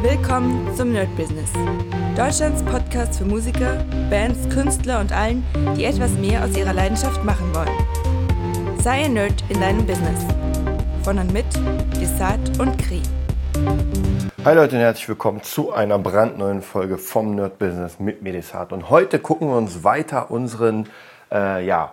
Willkommen zum Nerd Business. Deutschlands Podcast für Musiker, Bands, Künstler und allen, die etwas mehr aus ihrer Leidenschaft machen wollen. Sei ein Nerd in deinem Business. Von und mit Desart und Kri. Hi Leute und herzlich willkommen zu einer brandneuen Folge vom Nerd Business mit Medisat. Und heute gucken wir uns weiter unseren äh, ja,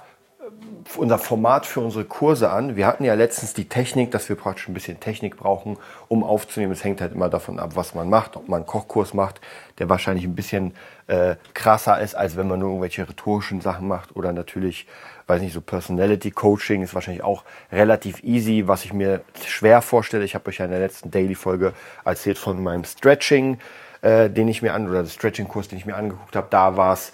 unser Format für unsere Kurse an. Wir hatten ja letztens die Technik, dass wir praktisch ein bisschen Technik brauchen, um aufzunehmen. Es hängt halt immer davon ab, was man macht. Ob man einen Kochkurs macht, der wahrscheinlich ein bisschen äh, krasser ist, als wenn man nur irgendwelche rhetorischen Sachen macht. Oder natürlich, weiß nicht, so Personality Coaching ist wahrscheinlich auch relativ easy. Was ich mir schwer vorstelle, ich habe euch ja in der letzten Daily-Folge erzählt von meinem Stretching, äh, den ich mir an, oder Stretching-Kurs, den ich mir angeguckt habe. Da war es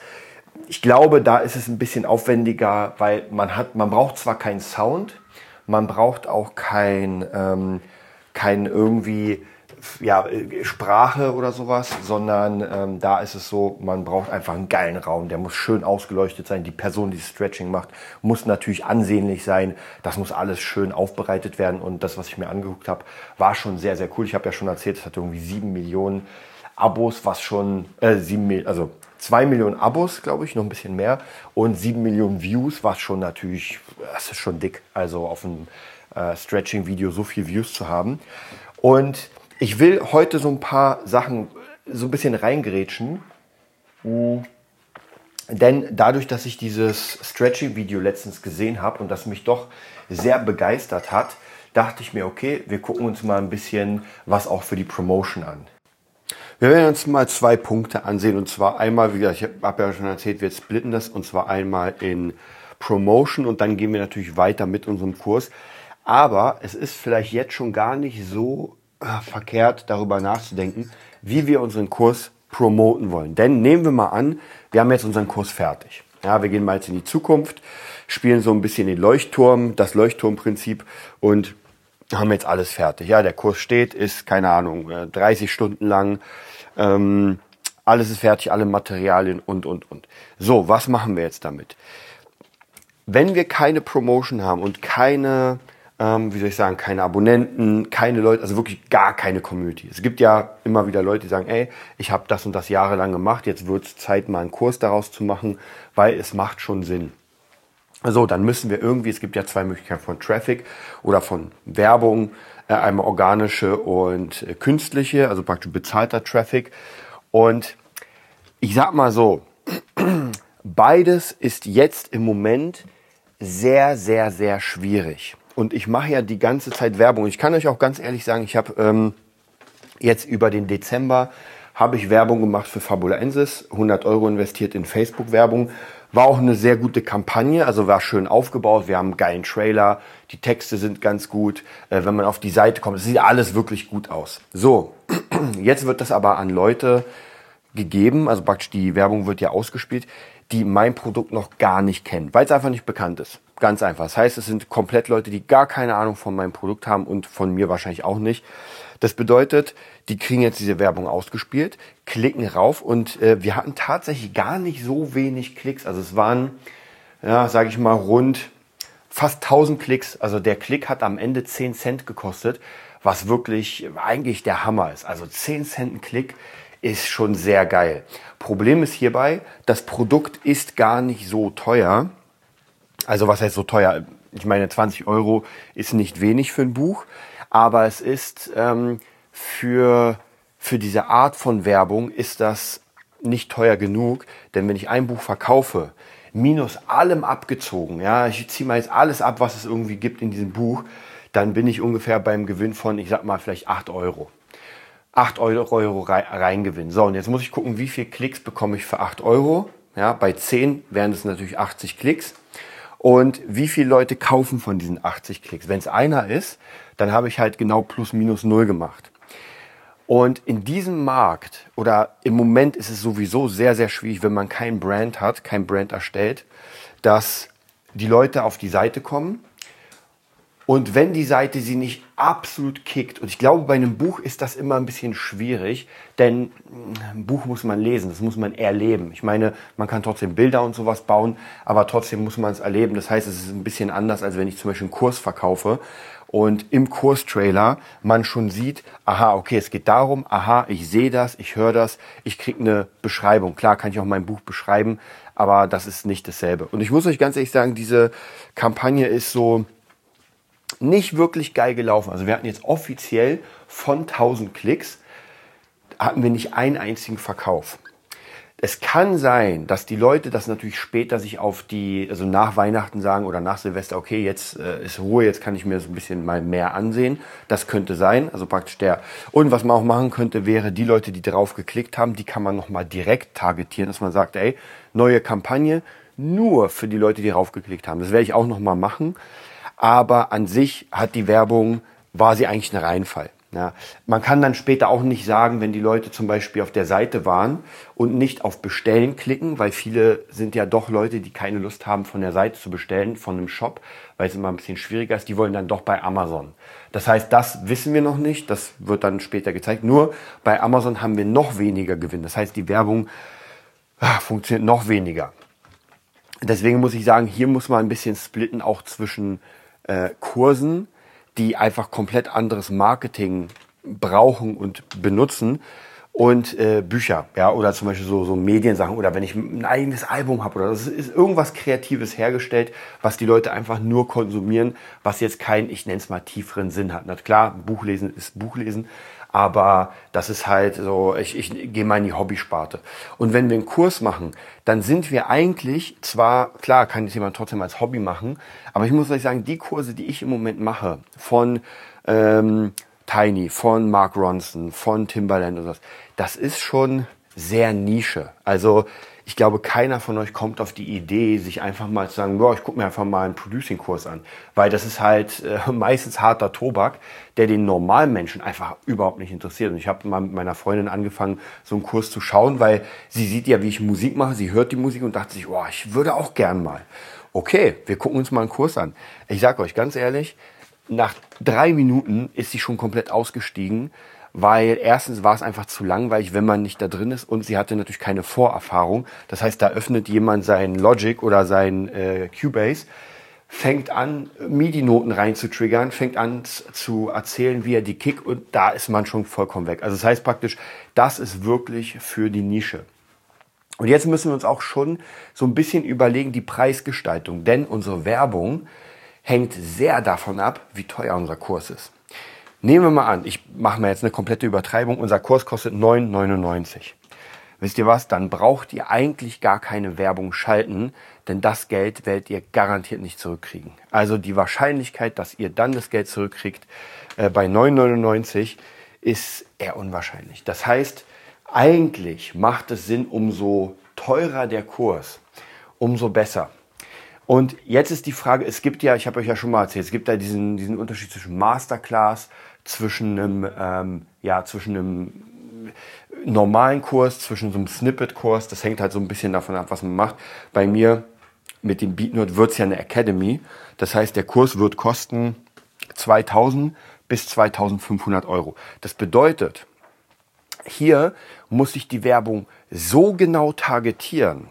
ich glaube, da ist es ein bisschen aufwendiger, weil man hat, man braucht zwar keinen Sound, man braucht auch kein, ähm, kein irgendwie ja, Sprache oder sowas, sondern ähm, da ist es so, man braucht einfach einen geilen Raum, der muss schön ausgeleuchtet sein. Die Person, die Stretching macht, muss natürlich ansehnlich sein. Das muss alles schön aufbereitet werden und das, was ich mir angeguckt habe, war schon sehr, sehr cool. Ich habe ja schon erzählt, es hat irgendwie sieben Millionen Abos, was schon, äh, sieben, also 2 Millionen Abos, glaube ich, noch ein bisschen mehr und 7 Millionen Views, was schon natürlich, das ist schon dick, also auf einem äh, Stretching-Video so viel Views zu haben. Und ich will heute so ein paar Sachen so ein bisschen reingerätschen, denn dadurch, dass ich dieses Stretching-Video letztens gesehen habe und das mich doch sehr begeistert hat, dachte ich mir, okay, wir gucken uns mal ein bisschen was auch für die Promotion an. Wir werden uns mal zwei Punkte ansehen und zwar einmal, wie gesagt, ich habe ja schon erzählt, wir splitten das und zwar einmal in Promotion und dann gehen wir natürlich weiter mit unserem Kurs. Aber es ist vielleicht jetzt schon gar nicht so äh, verkehrt, darüber nachzudenken, wie wir unseren Kurs promoten wollen. Denn nehmen wir mal an, wir haben jetzt unseren Kurs fertig. Ja, wir gehen mal jetzt in die Zukunft, spielen so ein bisschen den Leuchtturm, das Leuchtturmprinzip und haben jetzt alles fertig. Ja, der Kurs steht, ist, keine Ahnung, 30 äh, Stunden lang. Ähm, alles ist fertig, alle Materialien und, und, und. So, was machen wir jetzt damit? Wenn wir keine Promotion haben und keine, ähm, wie soll ich sagen, keine Abonnenten, keine Leute, also wirklich gar keine Community. Es gibt ja immer wieder Leute, die sagen, ey, ich habe das und das jahrelang gemacht, jetzt wird es Zeit, mal einen Kurs daraus zu machen, weil es macht schon Sinn. So, dann müssen wir irgendwie, es gibt ja zwei Möglichkeiten von Traffic oder von Werbung, äh, einmal organische und äh, künstliche, also praktisch bezahlter Traffic. Und ich sag mal so, beides ist jetzt im Moment sehr, sehr, sehr schwierig. Und ich mache ja die ganze Zeit Werbung. Ich kann euch auch ganz ehrlich sagen, ich habe ähm, jetzt über den Dezember habe ich Werbung gemacht für Fabulaensis, 100 Euro investiert in Facebook-Werbung war auch eine sehr gute Kampagne, also war schön aufgebaut. Wir haben einen geilen Trailer, die Texte sind ganz gut. Äh, wenn man auf die Seite kommt, sieht alles wirklich gut aus. So, jetzt wird das aber an Leute gegeben, also praktisch die Werbung wird ja ausgespielt, die mein Produkt noch gar nicht kennen, weil es einfach nicht bekannt ist. Ganz einfach. Das heißt, es sind komplett Leute, die gar keine Ahnung von meinem Produkt haben und von mir wahrscheinlich auch nicht. Das bedeutet, die kriegen jetzt diese Werbung ausgespielt, klicken rauf und äh, wir hatten tatsächlich gar nicht so wenig Klicks. Also es waren, ja, sage ich mal, rund fast 1000 Klicks. Also der Klick hat am Ende 10 Cent gekostet, was wirklich eigentlich der Hammer ist. Also 10 Cent ein Klick ist schon sehr geil. Problem ist hierbei, das Produkt ist gar nicht so teuer. Also was heißt so teuer? Ich meine, 20 Euro ist nicht wenig für ein Buch aber es ist ähm, für, für diese Art von Werbung ist das nicht teuer genug, denn wenn ich ein Buch verkaufe, minus allem abgezogen, ja, ich ziehe mal jetzt alles ab, was es irgendwie gibt in diesem Buch, dann bin ich ungefähr beim Gewinn von, ich sag mal, vielleicht 8 Euro. 8 Euro, Euro Reingewinn. So, und jetzt muss ich gucken, wie viel Klicks bekomme ich für 8 Euro. Ja, bei 10 wären es natürlich 80 Klicks. Und wie viele Leute kaufen von diesen 80 Klicks? Wenn es einer ist, dann habe ich halt genau plus minus null gemacht. Und in diesem Markt oder im Moment ist es sowieso sehr, sehr schwierig, wenn man kein Brand hat, kein Brand erstellt, dass die Leute auf die Seite kommen und wenn die Seite sie nicht absolut kickt, und ich glaube, bei einem Buch ist das immer ein bisschen schwierig, denn ein Buch muss man lesen, das muss man erleben. Ich meine, man kann trotzdem Bilder und sowas bauen, aber trotzdem muss man es erleben. Das heißt, es ist ein bisschen anders, als wenn ich zum Beispiel einen Kurs verkaufe und im Kurstrailer man schon sieht, aha, okay, es geht darum, aha, ich sehe das, ich höre das, ich kriege eine Beschreibung. Klar kann ich auch mein Buch beschreiben, aber das ist nicht dasselbe. Und ich muss euch ganz ehrlich sagen, diese Kampagne ist so nicht wirklich geil gelaufen. Also wir hatten jetzt offiziell von 1000 Klicks, hatten wir nicht einen einzigen Verkauf. Es kann sein, dass die Leute das natürlich später sich auf die, also nach Weihnachten sagen oder nach Silvester, okay, jetzt äh, ist Ruhe, jetzt kann ich mir so ein bisschen mal mehr ansehen. Das könnte sein, also praktisch der. Und was man auch machen könnte, wäre die Leute, die drauf geklickt haben, die kann man nochmal direkt targetieren, dass man sagt, ey, neue Kampagne, nur für die Leute, die drauf geklickt haben. Das werde ich auch nochmal machen. Aber an sich hat die Werbung, war sie eigentlich ein Reinfall. Ja, man kann dann später auch nicht sagen, wenn die Leute zum Beispiel auf der Seite waren und nicht auf Bestellen klicken, weil viele sind ja doch Leute, die keine Lust haben, von der Seite zu bestellen, von einem Shop, weil es immer ein bisschen schwieriger ist, die wollen dann doch bei Amazon. Das heißt, das wissen wir noch nicht, das wird dann später gezeigt. Nur bei Amazon haben wir noch weniger Gewinn. Das heißt, die Werbung ach, funktioniert noch weniger. Deswegen muss ich sagen, hier muss man ein bisschen splitten, auch zwischen äh, Kursen, die einfach komplett anderes Marketing brauchen und benutzen. Und äh, Bücher, ja, oder zum Beispiel so, so Mediensachen. Oder wenn ich ein eigenes Album habe oder das ist irgendwas Kreatives hergestellt, was die Leute einfach nur konsumieren, was jetzt keinen, ich nenne es mal, tieferen Sinn hat. Na klar, Buchlesen ist Buchlesen, aber das ist halt so, ich, ich gehe mal in die Hobbysparte. Und wenn wir einen Kurs machen, dann sind wir eigentlich zwar, klar, kann das jemand trotzdem als Hobby machen, aber ich muss euch sagen, die Kurse, die ich im Moment mache, von ähm, Tiny, von Mark Ronson, von Timberland und sowas, das ist schon sehr Nische. Also ich glaube, keiner von euch kommt auf die Idee, sich einfach mal zu sagen, boah, ich gucke mir einfach mal einen Producing-Kurs an. Weil das ist halt äh, meistens harter Tobak, der den normalen Menschen einfach überhaupt nicht interessiert. Und ich habe mal mit meiner Freundin angefangen, so einen Kurs zu schauen, weil sie sieht ja, wie ich Musik mache, sie hört die Musik und dachte sich, boah, ich würde auch gern mal. Okay, wir gucken uns mal einen Kurs an. Ich sage euch ganz ehrlich, nach drei Minuten ist sie schon komplett ausgestiegen, weil erstens war es einfach zu langweilig, wenn man nicht da drin ist und sie hatte natürlich keine Vorerfahrung. Das heißt, da öffnet jemand sein Logic oder sein äh, Cubase, fängt an, MIDI-Noten rein zu triggern, fängt an zu erzählen, wie er die Kick und da ist man schon vollkommen weg. Also das heißt praktisch, das ist wirklich für die Nische. Und jetzt müssen wir uns auch schon so ein bisschen überlegen, die Preisgestaltung, denn unsere Werbung hängt sehr davon ab, wie teuer unser Kurs ist. Nehmen wir mal an, ich mache mal jetzt eine komplette Übertreibung, unser Kurs kostet 9,99. Wisst ihr was? Dann braucht ihr eigentlich gar keine Werbung schalten, denn das Geld werdet ihr garantiert nicht zurückkriegen. Also die Wahrscheinlichkeit, dass ihr dann das Geld zurückkriegt äh, bei 9,99 ist eher unwahrscheinlich. Das heißt, eigentlich macht es Sinn, umso teurer der Kurs, umso besser. Und jetzt ist die Frage, es gibt ja, ich habe euch ja schon mal erzählt, es gibt ja diesen, diesen Unterschied zwischen Masterclass zwischen einem, ähm, ja, zwischen einem normalen Kurs, zwischen so einem Snippet-Kurs. Das hängt halt so ein bisschen davon ab, was man macht. Bei mir mit dem BeatNote wird es ja eine Academy. Das heißt, der Kurs wird kosten 2000 bis 2500 Euro. Das bedeutet, hier muss ich die Werbung so genau targetieren,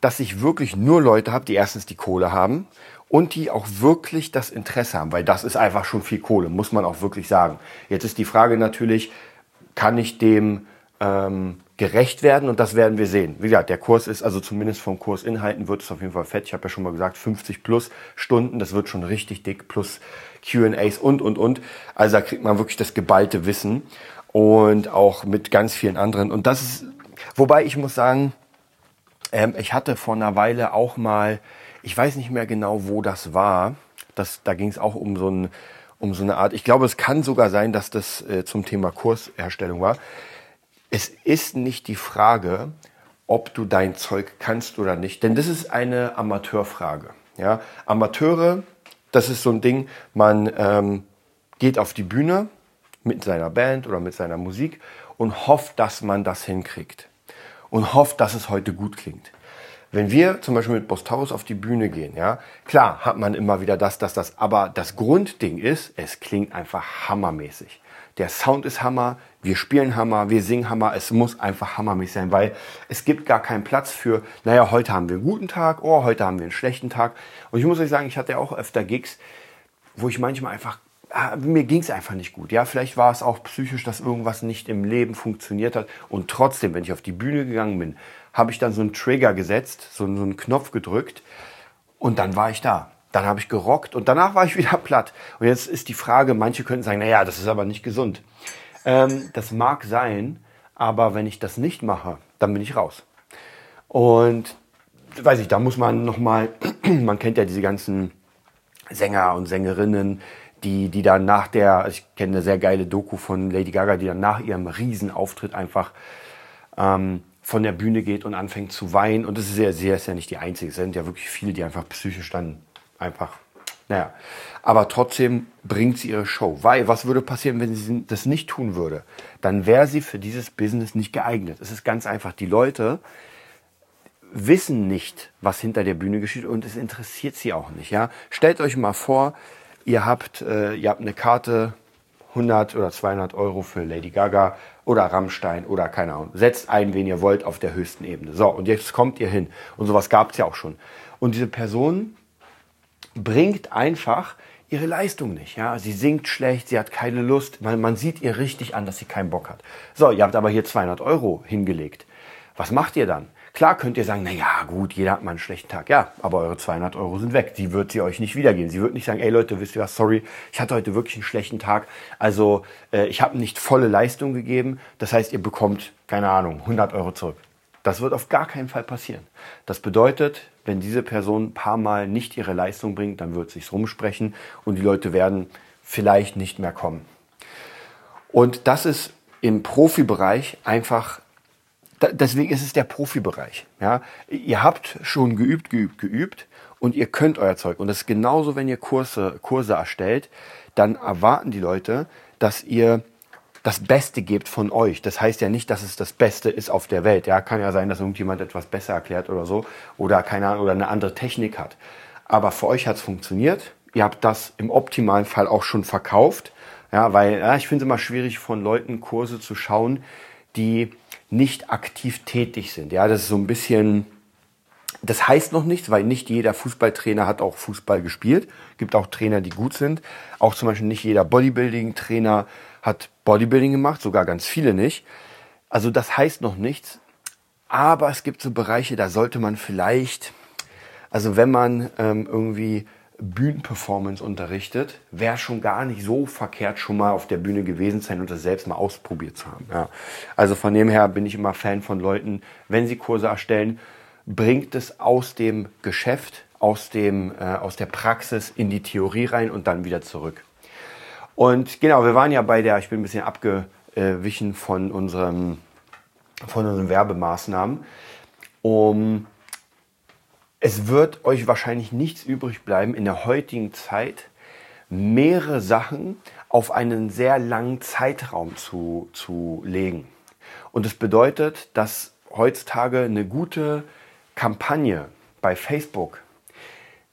dass ich wirklich nur Leute habe, die erstens die Kohle haben und die auch wirklich das Interesse haben, weil das ist einfach schon viel Kohle, muss man auch wirklich sagen. Jetzt ist die Frage natürlich, kann ich dem ähm, gerecht werden und das werden wir sehen. Wie gesagt, der Kurs ist, also zumindest vom Kursinhalten wird es auf jeden Fall fett. Ich habe ja schon mal gesagt, 50 plus Stunden, das wird schon richtig dick, plus QAs und, und, und. Also da kriegt man wirklich das geballte Wissen und auch mit ganz vielen anderen. Und das ist, wobei ich muss sagen, ähm, ich hatte vor einer Weile auch mal ich weiß nicht mehr genau, wo das war. Das, da ging es auch um so, ein, um so eine Art. Ich glaube, es kann sogar sein, dass das äh, zum Thema Kursherstellung war. Es ist nicht die Frage, ob du dein Zeug kannst oder nicht, denn das ist eine Amateurfrage. Ja? Amateure, das ist so ein Ding, man ähm, geht auf die Bühne mit seiner Band oder mit seiner Musik und hofft, dass man das hinkriegt und hofft, dass es heute gut klingt. Wenn wir zum Beispiel mit Bostaurus auf die Bühne gehen, ja, klar hat man immer wieder das, das, das, aber das Grundding ist, es klingt einfach hammermäßig. Der Sound ist Hammer, wir spielen Hammer, wir singen Hammer, es muss einfach hammermäßig sein, weil es gibt gar keinen Platz für, naja, heute haben wir einen guten Tag, oh, heute haben wir einen schlechten Tag. Und ich muss euch sagen, ich hatte auch öfter Gigs, wo ich manchmal einfach ah, mir ging es einfach nicht gut. Ja, vielleicht war es auch psychisch, dass irgendwas nicht im Leben funktioniert hat. Und trotzdem, wenn ich auf die Bühne gegangen bin, habe ich dann so einen Trigger gesetzt, so, so einen Knopf gedrückt und dann war ich da. Dann habe ich gerockt und danach war ich wieder platt. Und jetzt ist die Frage, manche könnten sagen, naja, das ist aber nicht gesund. Ähm, das mag sein, aber wenn ich das nicht mache, dann bin ich raus. Und weiß ich, da muss man nochmal, man kennt ja diese ganzen Sänger und Sängerinnen, die, die dann nach der, also ich kenne eine sehr geile Doku von Lady Gaga, die dann nach ihrem Riesenauftritt einfach ähm, von der Bühne geht und anfängt zu weinen. Und das ist ja, sie ist ja nicht die Einzige, es sind ja wirklich viele, die einfach psychisch dann einfach, naja. Aber trotzdem bringt sie ihre Show. Weil, was würde passieren, wenn sie das nicht tun würde? Dann wäre sie für dieses Business nicht geeignet. Es ist ganz einfach. Die Leute wissen nicht, was hinter der Bühne geschieht und es interessiert sie auch nicht. Ja? Stellt euch mal vor, ihr habt, äh, ihr habt eine Karte 100 oder 200 Euro für Lady Gaga oder Rammstein oder keine Ahnung. Setzt ein, wen ihr wollt, auf der höchsten Ebene. So, und jetzt kommt ihr hin. Und sowas gab es ja auch schon. Und diese Person bringt einfach ihre Leistung nicht. Ja? Sie singt schlecht, sie hat keine Lust. Man, man sieht ihr richtig an, dass sie keinen Bock hat. So, ihr habt aber hier 200 Euro hingelegt. Was macht ihr dann? Klar könnt ihr sagen, na ja, gut, jeder hat mal einen schlechten Tag. Ja, aber eure 200 Euro sind weg. Die wird sie euch nicht wiedergeben. Sie wird nicht sagen, ey Leute, wisst ihr was, sorry, ich hatte heute wirklich einen schlechten Tag. Also äh, ich habe nicht volle Leistung gegeben. Das heißt, ihr bekommt, keine Ahnung, 100 Euro zurück. Das wird auf gar keinen Fall passieren. Das bedeutet, wenn diese Person ein paar Mal nicht ihre Leistung bringt, dann wird sich's rumsprechen und die Leute werden vielleicht nicht mehr kommen. Und das ist im Profibereich einfach deswegen ist es der Profibereich. Ja? Ihr habt schon geübt, geübt, geübt und ihr könnt euer Zeug. Und das ist genauso, wenn ihr Kurse, Kurse erstellt, dann erwarten die Leute, dass ihr das Beste gebt von euch. Das heißt ja nicht, dass es das Beste ist auf der Welt. Ja, kann ja sein, dass irgendjemand etwas besser erklärt oder so oder keine Ahnung oder eine andere Technik hat. Aber für euch hat es funktioniert. Ihr habt das im optimalen Fall auch schon verkauft. Ja, weil ja, ich finde es immer schwierig von Leuten Kurse zu schauen, die nicht aktiv tätig sind. Ja, das ist so ein bisschen, das heißt noch nichts, weil nicht jeder Fußballtrainer hat auch Fußball gespielt. Gibt auch Trainer, die gut sind. Auch zum Beispiel nicht jeder Bodybuilding-Trainer hat Bodybuilding gemacht, sogar ganz viele nicht. Also das heißt noch nichts. Aber es gibt so Bereiche, da sollte man vielleicht, also wenn man ähm, irgendwie Bühnenperformance unterrichtet, wäre schon gar nicht so verkehrt, schon mal auf der Bühne gewesen sein und das selbst mal ausprobiert zu haben. Ja. Also von dem her bin ich immer Fan von Leuten, wenn sie Kurse erstellen, bringt es aus dem Geschäft, aus, dem, äh, aus der Praxis in die Theorie rein und dann wieder zurück. Und genau, wir waren ja bei der, ich bin ein bisschen abgewichen von unserem, von unseren Werbemaßnahmen, um es wird euch wahrscheinlich nichts übrig bleiben, in der heutigen Zeit mehrere Sachen auf einen sehr langen Zeitraum zu, zu legen. Und das bedeutet, dass heutzutage eine gute Kampagne bei Facebook,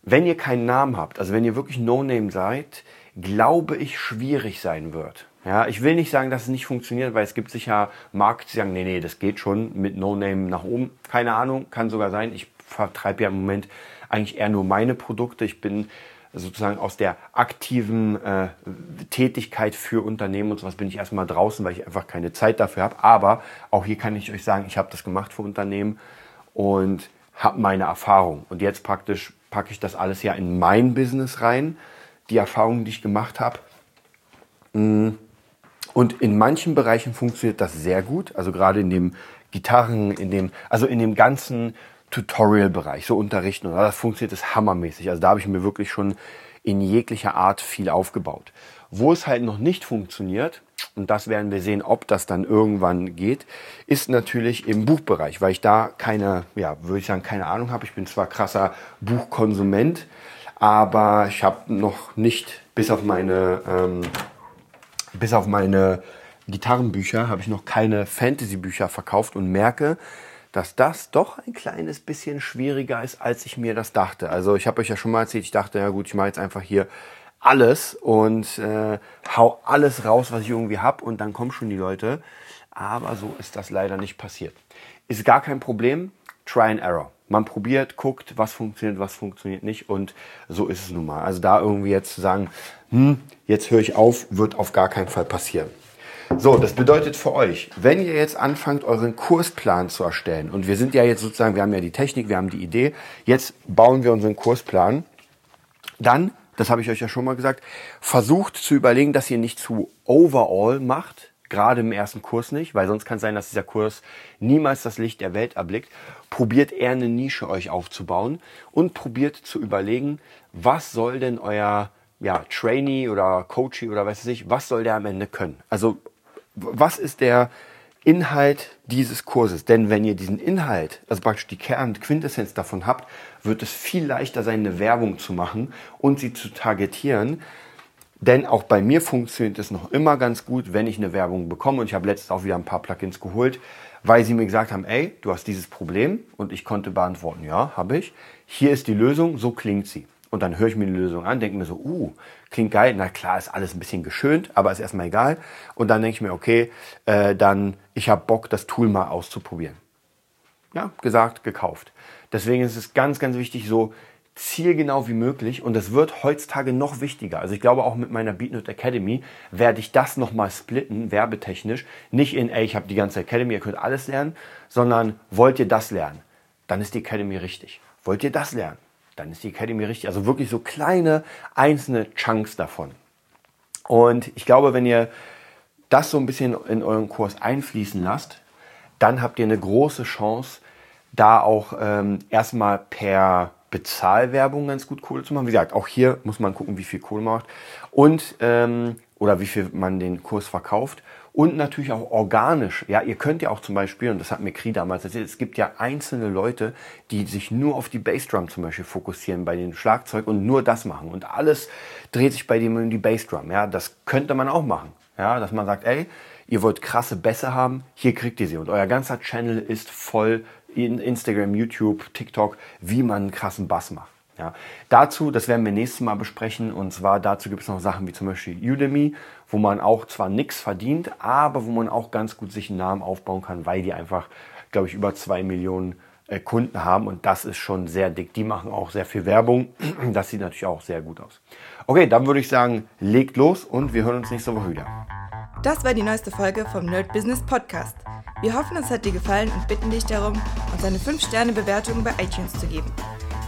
wenn ihr keinen Namen habt, also wenn ihr wirklich No-Name seid, glaube ich, schwierig sein wird. Ja, ich will nicht sagen, dass es nicht funktioniert, weil es gibt sicher Markt, die sagen, nee, nee, das geht schon mit No-Name nach oben. Keine Ahnung, kann sogar sein. Ich vertreibe ja im Moment eigentlich eher nur meine Produkte. Ich bin sozusagen aus der aktiven äh, Tätigkeit für Unternehmen und sowas bin ich erstmal draußen, weil ich einfach keine Zeit dafür habe. Aber auch hier kann ich euch sagen, ich habe das gemacht für Unternehmen und habe meine Erfahrung. Und jetzt praktisch packe ich das alles ja in mein Business rein, die Erfahrungen, die ich gemacht habe. Mm. Und in manchen Bereichen funktioniert das sehr gut. Also gerade in dem Gitarren, in dem, also in dem ganzen Tutorial-Bereich, so unterrichten. Und das funktioniert das hammermäßig. Also da habe ich mir wirklich schon in jeglicher Art viel aufgebaut. Wo es halt noch nicht funktioniert, und das werden wir sehen, ob das dann irgendwann geht, ist natürlich im Buchbereich, weil ich da keine, ja, würde ich sagen, keine Ahnung habe. Ich bin zwar krasser Buchkonsument, aber ich habe noch nicht, bis auf meine, ähm, bis auf meine Gitarrenbücher, habe ich noch keine Fantasy-Bücher verkauft und merke, dass das doch ein kleines bisschen schwieriger ist, als ich mir das dachte. Also ich habe euch ja schon mal erzählt, ich dachte, ja gut, ich mache jetzt einfach hier alles und äh, hau alles raus, was ich irgendwie hab und dann kommen schon die Leute. Aber so ist das leider nicht passiert. Ist gar kein Problem. Try and Error. Man probiert, guckt, was funktioniert, was funktioniert nicht und so ist es nun mal. Also da irgendwie jetzt zu sagen, hm, jetzt höre ich auf, wird auf gar keinen Fall passieren. So, das bedeutet für euch, wenn ihr jetzt anfangt, euren Kursplan zu erstellen, und wir sind ja jetzt sozusagen, wir haben ja die Technik, wir haben die Idee, jetzt bauen wir unseren Kursplan, dann, das habe ich euch ja schon mal gesagt, versucht zu überlegen, dass ihr nicht zu overall macht, gerade im ersten Kurs nicht, weil sonst kann es sein, dass dieser Kurs niemals das Licht der Welt erblickt. Probiert eher eine Nische euch aufzubauen und probiert zu überlegen, was soll denn euer ja, Trainee oder Coachee oder weiß ich, was soll der am Ende können? Also was ist der Inhalt dieses Kurses? Denn wenn ihr diesen Inhalt, also praktisch die Kern, Quintessenz davon habt, wird es viel leichter sein, eine Werbung zu machen und sie zu targetieren. Denn auch bei mir funktioniert es noch immer ganz gut, wenn ich eine Werbung bekomme. Und ich habe letztens auch wieder ein paar Plugins geholt, weil sie mir gesagt haben, ey, du hast dieses Problem. Und ich konnte beantworten, ja, habe ich. Hier ist die Lösung, so klingt sie. Und dann höre ich mir die Lösung an, denke mir so, uh, klingt geil. Na klar, ist alles ein bisschen geschönt, aber ist erstmal egal. Und dann denke ich mir, okay, äh, dann, ich habe Bock, das Tool mal auszuprobieren. Ja, gesagt, gekauft. Deswegen ist es ganz, ganz wichtig, so zielgenau wie möglich. Und das wird heutzutage noch wichtiger. Also ich glaube, auch mit meiner BeatNote Academy werde ich das nochmal splitten, werbetechnisch. Nicht in, ey, ich habe die ganze Academy, ihr könnt alles lernen, sondern wollt ihr das lernen? Dann ist die Academy richtig. Wollt ihr das lernen? Dann ist die Academy richtig. Also wirklich so kleine einzelne Chunks davon. Und ich glaube, wenn ihr das so ein bisschen in euren Kurs einfließen lasst, dann habt ihr eine große Chance, da auch ähm, erstmal per Bezahlwerbung ganz gut Kohle zu machen. Wie gesagt, auch hier muss man gucken, wie viel Kohle macht und ähm, oder wie viel man den Kurs verkauft und natürlich auch organisch. Ja, ihr könnt ja auch zum Beispiel, und das hat mir Kri damals erzählt, es gibt ja einzelne Leute, die sich nur auf die Bassdrum zum Beispiel fokussieren bei den Schlagzeug und nur das machen. Und alles dreht sich bei dem um die Bassdrum. Ja, das könnte man auch machen. Ja, dass man sagt, ey, ihr wollt krasse Bässe haben, hier kriegt ihr sie. Und euer ganzer Channel ist voll in Instagram, YouTube, TikTok, wie man einen krassen Bass macht. Ja, dazu, das werden wir nächstes Mal besprechen, und zwar dazu gibt es noch Sachen wie zum Beispiel Udemy, wo man auch zwar nichts verdient, aber wo man auch ganz gut sich einen Namen aufbauen kann, weil die einfach, glaube ich, über zwei Millionen äh, Kunden haben und das ist schon sehr dick. Die machen auch sehr viel Werbung. Das sieht natürlich auch sehr gut aus. Okay, dann würde ich sagen, legt los und wir hören uns nächste Woche wieder. Das war die neueste Folge vom Nerd Business Podcast. Wir hoffen, es hat dir gefallen und bitten dich darum, uns eine 5-Sterne-Bewertung bei iTunes zu geben.